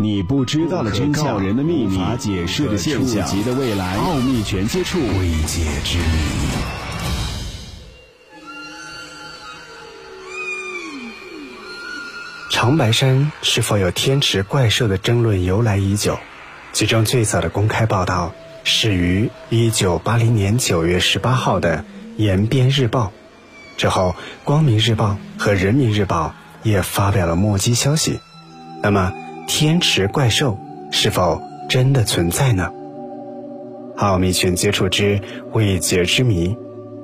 你不知道的真相，人的秘密，无法解释的现象，触及的未来，奥秘全接触，未解之谜。长白山是否有天池怪兽的争论由来已久，其中最早的公开报道始于一九八零年九月十八号的《延边日报》，之后《光明日报》和《人民日报》也发表了目击消息。那么，天池怪兽是否真的存在呢？奥秘全接触之未解之谜，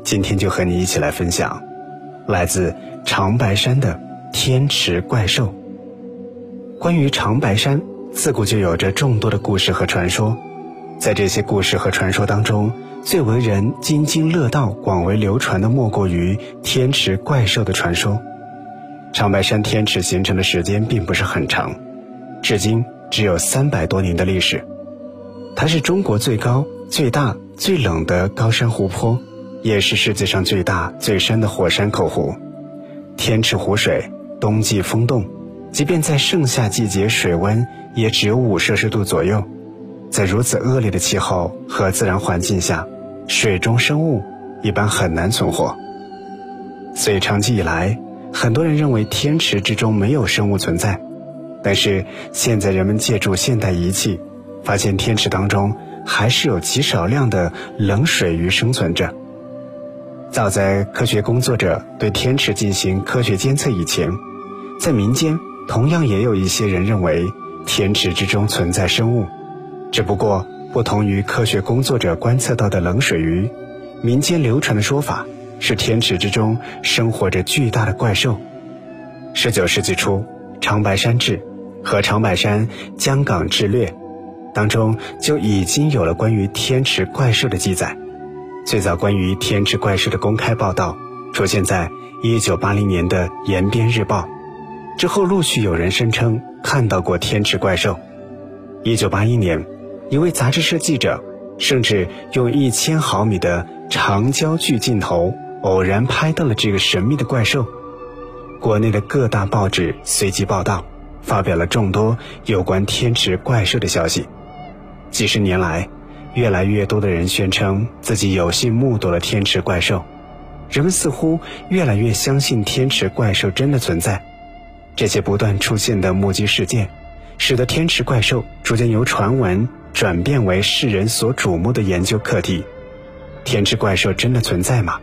今天就和你一起来分享，来自长白山的天池怪兽。关于长白山，自古就有着众多的故事和传说，在这些故事和传说当中，最为人津津乐道、广为流传的，莫过于天池怪兽的传说。长白山天池形成的时间并不是很长。至今只有三百多年的历史，它是中国最高、最大、最冷的高山湖泊，也是世界上最大、最深的火山口湖。天池湖水冬季封冻，即便在盛夏季节，水温也只有五摄氏度左右。在如此恶劣的气候和自然环境下，水中生物一般很难存活。所以长期以来，很多人认为天池之中没有生物存在。但是现在人们借助现代仪器，发现天池当中还是有极少量的冷水鱼生存着。早在科学工作者对天池进行科学监测以前，在民间同样也有一些人认为天池之中存在生物，只不过不同于科学工作者观测到的冷水鱼，民间流传的说法是天池之中生活着巨大的怪兽。十九世纪初，长白山志。和长白山江港志略当中就已经有了关于天池怪兽的记载。最早关于天池怪兽的公开报道出现在1980年的《延边日报》，之后陆续有人声称看到过天池怪兽。1981年，一位杂志社记者甚至用一千毫米的长焦距镜头偶然拍到了这个神秘的怪兽。国内的各大报纸随即报道。发表了众多有关天池怪兽的消息。几十年来，越来越多的人宣称自己有幸目睹了天池怪兽，人们似乎越来越相信天池怪兽真的存在。这些不断出现的目击事件，使得天池怪兽逐渐由传闻转变为世人所瞩目的研究课题。天池怪兽真的存在吗？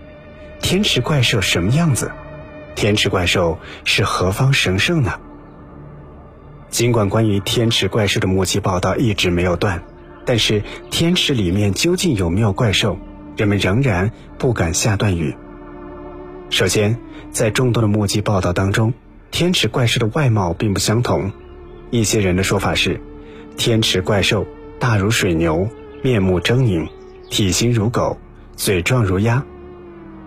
天池怪兽什么样子？天池怪兽是何方神圣呢？尽管关于天池怪兽的目击报道一直没有断，但是天池里面究竟有没有怪兽，人们仍然不敢下断语。首先，在众多的目击报道当中，天池怪兽的外貌并不相同。一些人的说法是，天池怪兽大如水牛，面目狰狞，体型如狗，嘴状如鸭。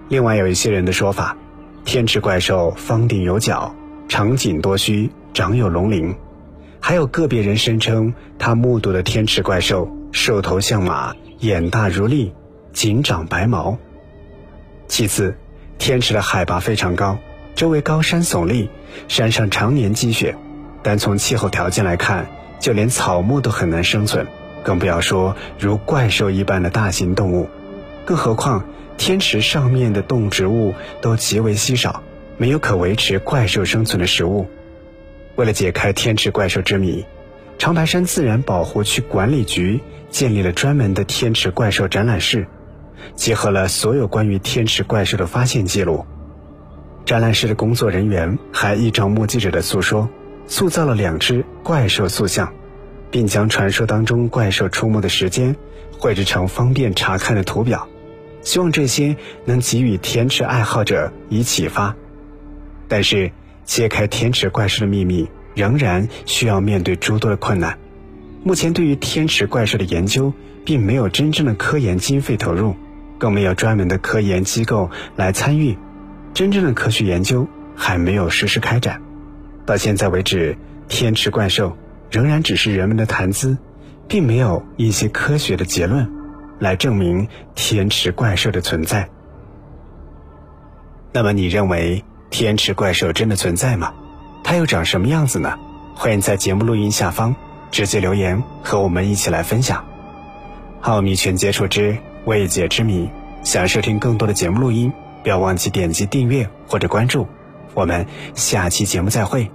另外有一些人的说法，天池怪兽方顶有角，长颈多须，长有龙鳞。还有个别人声称，他目睹的天池怪兽兽头像马，眼大如粒，颈长白毛。其次，天池的海拔非常高，周围高山耸立，山上常年积雪，单从气候条件来看，就连草木都很难生存，更不要说如怪兽一般的大型动物。更何况，天池上面的动植物都极为稀少，没有可维持怪兽生存的食物。为了解开天池怪兽之谜，长白山自然保护区管理局建立了专门的天池怪兽展览室，结合了所有关于天池怪兽的发现记录。展览室的工作人员还依照目击者的诉说，塑造了两只怪兽塑像，并将传说当中怪兽出没的时间绘制成方便查看的图表，希望这些能给予天池爱好者以启发。但是。揭开天池怪兽的秘密，仍然需要面对诸多的困难。目前，对于天池怪兽的研究，并没有真正的科研经费投入，更没有专门的科研机构来参与，真正的科学研究还没有实施开展。到现在为止，天池怪兽仍然只是人们的谈资，并没有一些科学的结论来证明天池怪兽的存在。那么，你认为？天池怪兽真的存在吗？它又长什么样子呢？欢迎在节目录音下方直接留言和我们一起来分享。奥秘全接触之未解之谜，想收听更多的节目录音，不要忘记点击订阅或者关注。我们下期节目再会。